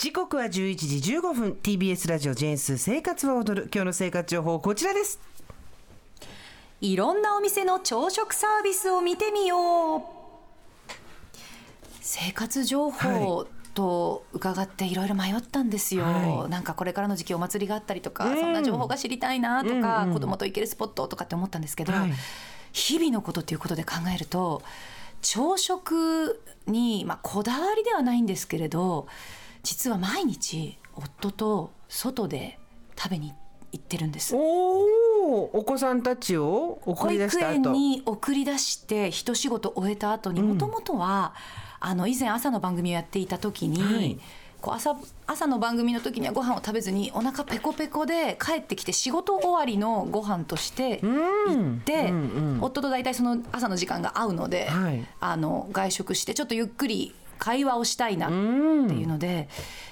時刻は11時15分。TBS ラジオジェンス生活は踊る。今日の生活情報こちらです。いろんなお店の朝食サービスを見てみよう。生活情報、と伺っていろいろ迷ったんですよ、はい、なんかこれからの時期お祭りがあったりとか、うん、そんな情報が知りたいなとか、うんうん、子供と行けるスポットとかって思ったんですけど、はい、日々のことっていうことで考えると朝食に、まあ、こだわりではないんですけれど実は毎日夫と外で食べに行ってるんです。おお子さんたちを送り出した保育園に送り出して一仕事終えた後にもともとはあの以前朝の番組をやっていた時に、はい、こう朝朝の番組の時にはご飯を食べずにお腹ペコペコで帰ってきて仕事終わりのご飯として行って、うんうんうん、夫と大体その朝の時間が合うので、はい、あの外食してちょっとゆっくり会話をしたいなっていうので、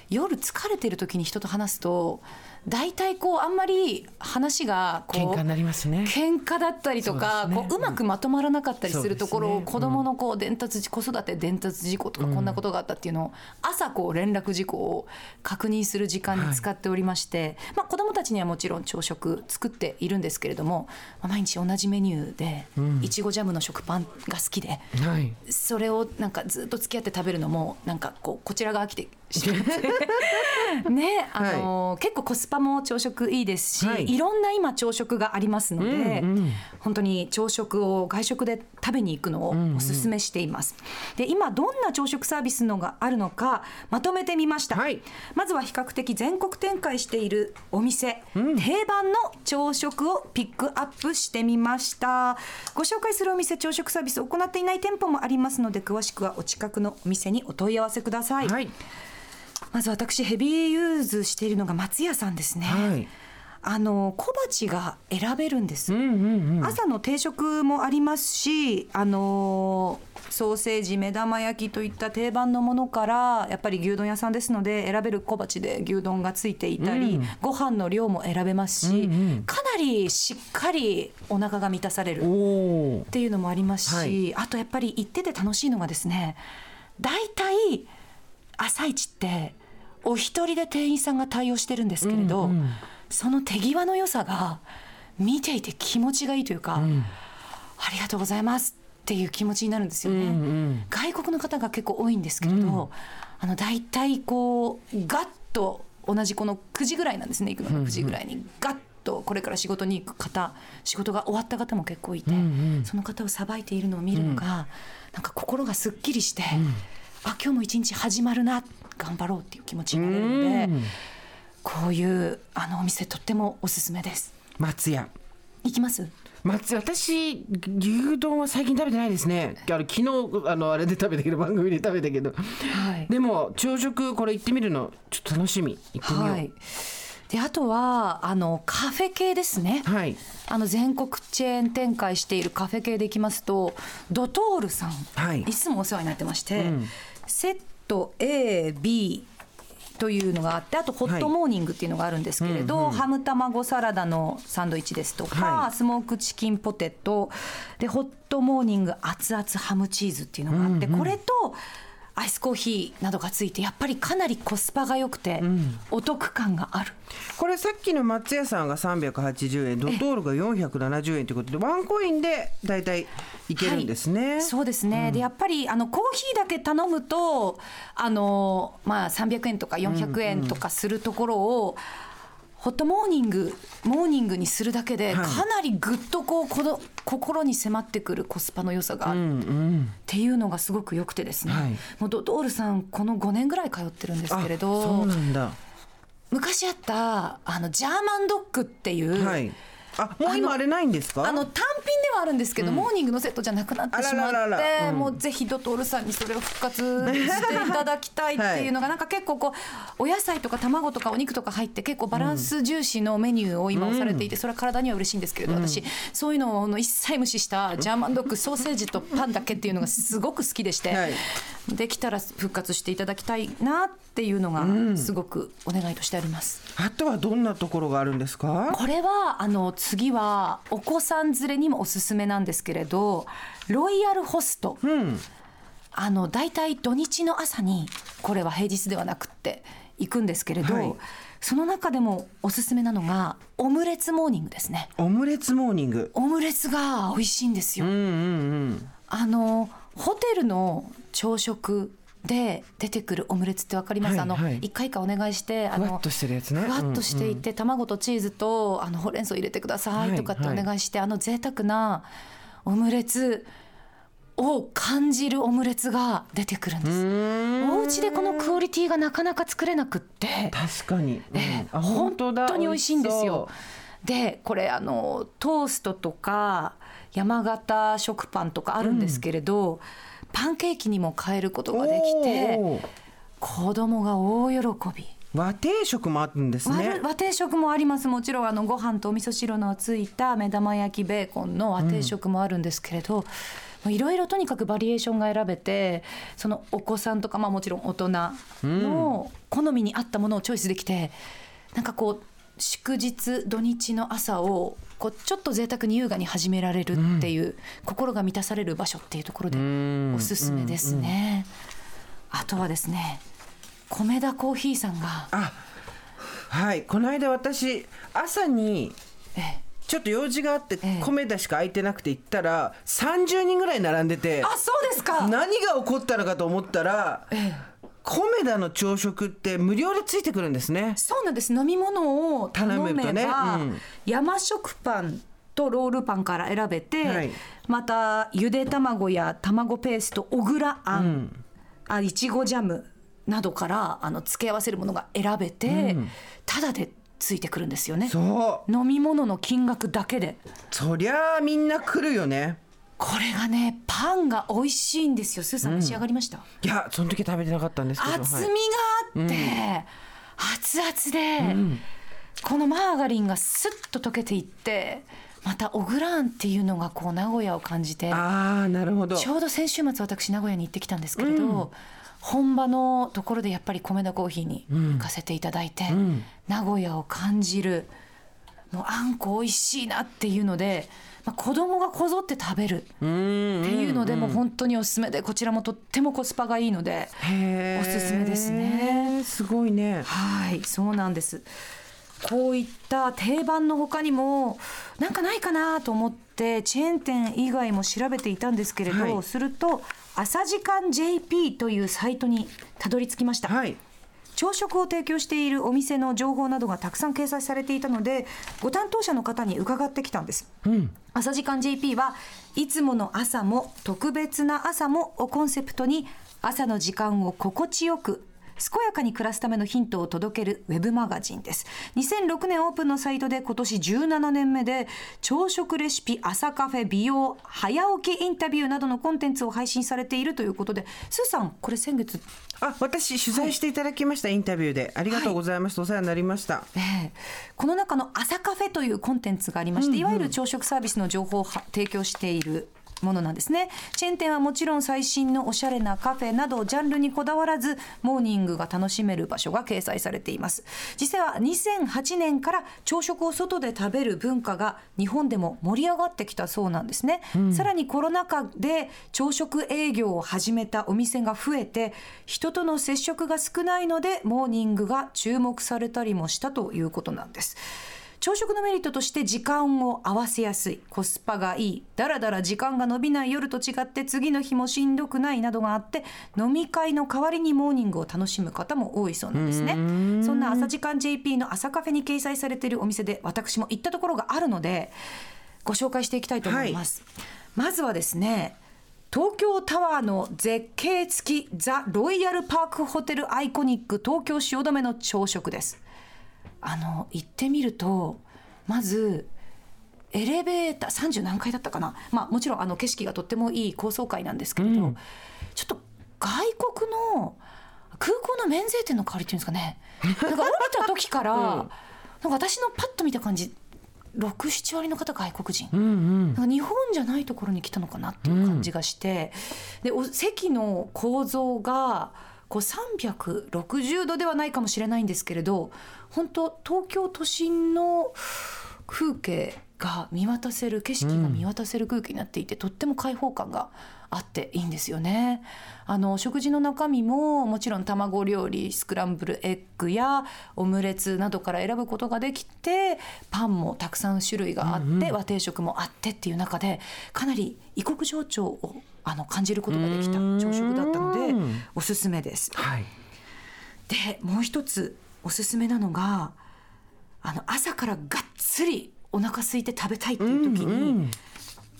夜疲れてる時に人と話すと大体こうあんまり話がこう喧嘩になりますね。喧嘩だったりとかう、ね、こううまくまとまらなかったりするところを、子どものこう伝達子育て伝達事故とかこんなことがあったっていうのを朝こう連絡事項を確認する時間に使っておりまして、まあ、子どもたちにはもちろん朝食作っているんですけれども、まあ、毎日同じメニューでいちごジャムの食パンが好きで、それをなんかずっと付き合って食べるのもなんかこうこちらが飽きてねあの、はい、結構コスパも朝食いいですし、はい、いろんな今朝食がありますので、うんうん、本当に朝食を外食で食べに行くのをお勧めしています。うんうん、で今どんな朝食サービスのがあるのかまとめてみました、はい、まずは比較的全国展開しているお店、うん、定番の朝食をピックアップしてみました。ご紹介するお店朝食サービスを行っていない店舗もありますので詳しくはお近くのお店にお問い合わせください、はいまず私ヘビーユーズしているのが松屋さんですね。はい。あの小鉢が選べるんです、うんうんうん、朝の定食もありますしあのソーセージ目玉焼きといった定番のものからやっぱり牛丼屋さんですので選べる小鉢で牛丼がついていたり、うん、ご飯の量も選べますし、うんうん、かなりしっかりお腹が満たされる。っていうのもありますし、はい、あとやっぱり行ってて楽しいのがですね大体朝一ってお一人で店員さんが対応してるんですけれど、うんうん、その手際の良さが見ていて気持ちがいいというか、うん、ありがとうございますっていう気持ちになるんですよね。うんうん、外国の方が結構多いんですけれど、うん、あの大体こうガッと同じこの9時ぐらいなんですね。行くのが9時ぐらいに。ガッとこれから仕事に行く方仕事が終わった方も結構いて、うんうん、その方をさばいているのを見るのが、うん、なんか心がすっきりして、うん、あ今日も一日始まるな頑張ろうっていう気持ちになれるのでこういうあのお店とってもおすすめです。松屋。行きます？松私牛丼は最近食べてないですね。あの昨日あのあれで食べたけど番組で食べたけど、はい、でも朝食これ行ってみるのちょっと楽しみ。行ってみよう、はいであとはあのカフェ系ですね、はい、あの全国チェーン展開しているカフェ系でいきますとドトールさん、はい、いつもお世話になってまして、うん、セット AB というのがあってあとホットモーニングっていうのがあるんですけれど、はいうんうん、ハム卵サラダのサンドイッチですとか、はい、スモークチキンポテトでホットモーニング熱々ハムチーズっていうのがあって、うんうん、これとアイスコーヒーなどがついてやっぱりかなりコスパが良くて、お得感がある。これさっきの松屋さんが380円ドトールが470円ということでワンコインで大体いけるんですね、はい、そうですね、うん、でやっぱりあのコーヒーだけ頼むとあの、まあ、300円とか400円とかするところを、うんうんホットモーニングモーニングにするだけでかなりぐっとこうこの心に迫ってくるコスパの良さがある。っていうのがすごく良くてですね、はい、もうドドールさんこの5年ぐらい通ってるんですけれど昔あったあのジャーマンドッグっていう、はいあもう今あれないんですか？あの単品ではあるんですけど、うん、モーニングのセットじゃなくなってしまってもうぜひドトールさんにそれを復活していただきたいっていうのが、はい、なんか結構こうお野菜とか卵とかお肉とか入って結構バランス重視のメニューを今押されていて、それは体には嬉しいんですけれど、うん、私そういうのを一切無視したジャーマンドッグソーセージとパンだけっていうのがすごく好きでして、はい、できたら復活していただきたいなっていうのがすごくお願いとしてあります。あとはどんなところがあるんですか？これはあの次はお子さん連れにもおすすめなんですけれどロイヤルホスト、うん、あの大体土日の朝にこれは平日ではなくって行くんですけれど、はい、その中でもおすすめなのがオムレツモーニングですね。オムレツモーニング。オムレツが美味しいんですよ、うんうんうん、あのホテルの朝食で出てくるオムレツってわかります、はい、あの一回かお願いしてあのふわっとしてるやつね。ふわっとしていて、うんうん、卵とチーズとあのほうれん草入れてくださいとかってお願いして、はいはい、あの贅沢なオムレツを感じるオムレツが出てくるんです。お家でこのクオリティがなかなか作れなくって。確かに、ね、うん、本当に美味しいんですよ。でこれあのトーストとか山形食パンとかあるんですけれど、うんパンケーキにも変えることができて子供が大喜び。和定食もあるんですね。和定食もあります。もちろんあのご飯とお味噌汁のついた目玉焼きベーコンの和定食もあるんですけれど、いろいろとにかくバリエーションが選べてそのお子さんとか、まあ、もちろん大人の好みに合ったものをチョイスできて、うん、なんかこう祝日土日の朝をこうちょっと贅沢に優雅に始められるっていう、うん、心が満たされる場所っていうところでおすすめですね。あとはですね米田コーヒーさんがはい。この間私朝にちょっと用事があって米田しか空いてなくて行ったら30人ぐらい並んでてあそうですか。何が起こったのかと思ったら、ええ米田の朝食って無料でついてくるんですね。そうなんです。飲み物を頼めば、ね。うん、山食パンとロールパンから選べて、はい、またゆで卵や卵ペースト小倉あん、うん、あいちごジャムなどからあの付け合わせるものが選べて、うん、ただでついてくるんですよね。飲み物の金額だけで。そりゃあみんな来るよねこれがねパンが美味しいんですよ。スーさん召し上がりました、いやその時食べてなかったんですけど厚みがあって、はい。熱々で、うん、このマーガリンがスッと溶けていってまたオグラーンっていうのがこう名古屋を感じてあなるほど。ちょうど先週末私名古屋に行ってきたんですけれど、うん、本場のところでやっぱり米田コーヒーに行かせていただいて、うん、名古屋を感じるもうあんこ美味しいなっていうのでまあ、子供がこぞって食べるっていうのでも本当におすすめでこちらもとってもコスパがいいのでおすすめですね。すごいね。はいそうなんです。こういった定番の他にもなんかないかなと思ってチェーン店以外も調べていたんですけれど、はい、すると朝時間 JP というサイトにたどり着きました。はい朝食を提供しているお店の情報などがたくさん掲載されていたのでご担当者の方に伺ってきたんです、うん、朝時間 JP はいつもの朝も特別な朝もをコンセプトに朝の時間を心地よく健やかに暮らすためのヒントを届けるウェブマガジンです。2006年オープンのサイトで今年17年目で朝食レシピ朝カフェ美容早起きインタビューなどのコンテンツを配信されているということでスーさんこれ先月あ私取材していただきました、はい、インタビューで。ありがとうございます、はい、お世話になりました、えー、この中の朝カフェというコンテンツがありまして、うんうん、いわゆる朝食サービスの情報を提供しているものなんですね。チェーン店はもちろん最新のおしゃれなカフェなどジャンルにこだわらずモーニングが楽しめる場所が掲載されています。実際は2008年から朝食を外で食べる文化が日本でも盛り上がってきたそうなんですね、うん、さらにコロナ禍で朝食営業を始めたお店が増えて人との接触が少ないのでモーニングが注目されたりもしたということなんです朝食のメリットとして時間を合わせやすい。コスパがいい。だらだら時間が伸びない夜と違って次の日もしんどくないなどがあって飲み会の代わりにモーニングを楽しむ方も多いそうなんですね。そんな朝時間 JP の朝カフェに掲載されているお店で私も行ったところがあるのでご紹介していきたいと思います、はい、まずはですね東京タワーの絶景付きザ・ロイヤルパークホテルアイコニック東京汐留の朝食ですあの行ってみるとまずエレベーター30何階だったかな、まあ、もちろんあの景色がとってもいい高層階なんですけれど、うん、ちょっと外国の空港の免税店の代わりっていうんですかね。なんか降りた時から、うん、なんか私のパッと見た感じ67割の方外国人、うんうん、なんか日本じゃないところに来たのかなっていう感じがして、でお席の構造がこう360度ではないかもしれないんですけれど本当東京都心の風景が見渡せる景色が見渡せる空気になっていて、とっても開放感があっていいんですよね。あの食事の中身ももちろん卵料理スクランブルエッグやオムレツなどから選ぶことができてパンもたくさん種類があって、うんうん、和定食もあってっていう中でかなり異国情緒をあの感じることができた朝食だったのでおすすめです。はい、でもう一つおすすめなのがあの朝からがっつりお腹空いて食べたいっていう時に、うんうん、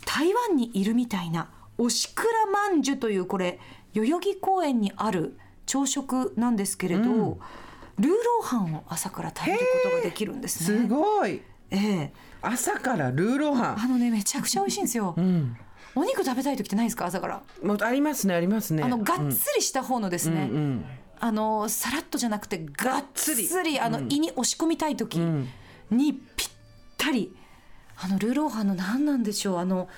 台湾にいるみたいなおしくらまんじゅというこれ代々木公園にある朝食なんですけれど、うん、ルーローハンを朝から食べることができるんですね。すごい。ええ朝からルーローハン。あのねめちゃくちゃ美味しいんですよ。うん、お肉食べたい時ってないですか？朝から。もうありますねありますね。あのがっつりした方のですね。うんうん、あのさらっとじゃなくてがっつりあの胃に押し込みたい時にぴったり。あのルーローハンの何なんでしょう？あの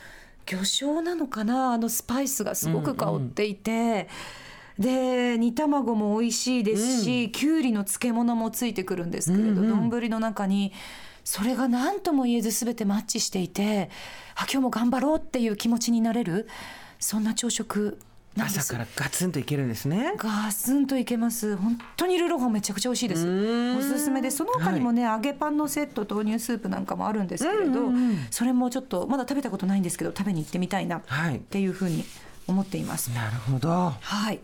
魚醤なのかな？あのスパイスがすごく香っていて。うんうん、で煮卵も美味しいですし、うん、きゅうりの漬物もついてくるんですけれど丼、うんうん、の中にそれが何とも言えず全てマッチしていてあ今日も頑張ろうっていう気持ちになれるそんな朝食朝からガツンといけるんですね。ガツンといけます。本当にルーローハンめちゃくちゃ美味しいです。おすすめでその他にもね、はい、揚げパンのセット豆乳スープなんかもあるんですけれど、うんうんうん、それもちょっとまだ食べたことないんですけど食べに行ってみたいなってい。うふうに思っています、はい、なるほど。はい。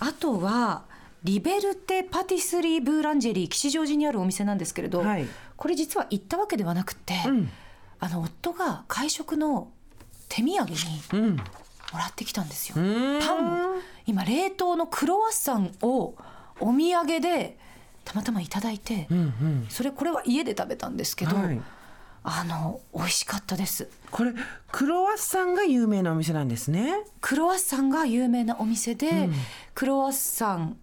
あとはリベルテパティスリーブーランジェリー吉祥寺にあるお店なんですけれど、はい、これ実は行ったわけではなくて、うん、あの夫が会食の手土産に、うんもらってきたんですよ。パンを。今冷凍のクロワッサンをお土産でたまたまいただいて、うんうん、それこれは家で食べたんですけど、はい、あの美味しかったです。これクロワッサンが有名なお店なんですね？クロワッサンが有名なお店で、うん、クロワッサン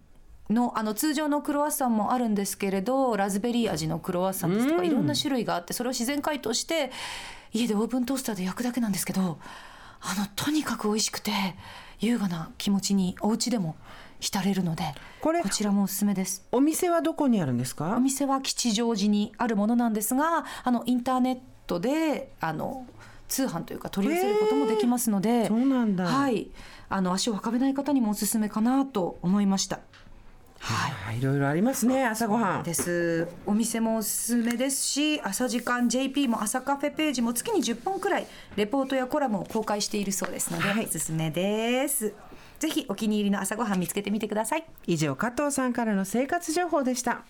のあの通常のクロワッサンもあるんですけれどラズベリー味のクロワッサンですとか、いろんな種類があってそれを自然解凍して家でオーブントースターで焼くだけなんですけどあのとにかく美味しくて優雅な気持ちにお家でも浸れるのでこれこちらもおすすめです。お店はどこにあるんですか？お店は吉祥寺にあるものなんですがあのインターネットであの通販というか取り寄せることもできますのでそうなんだ。はい。あの足を運べない方にもおすすめかなと思いましたはい、いろいろありますね朝ごはん。です。お店もおすすめですし朝時間 JP も朝カフェページも月に10本くらいレポートやコラムを公開しているそうですので、はい、おすすめです。ぜひお気に入りの朝ごはん見つけてみてください。以上加藤さんからの生活情報でした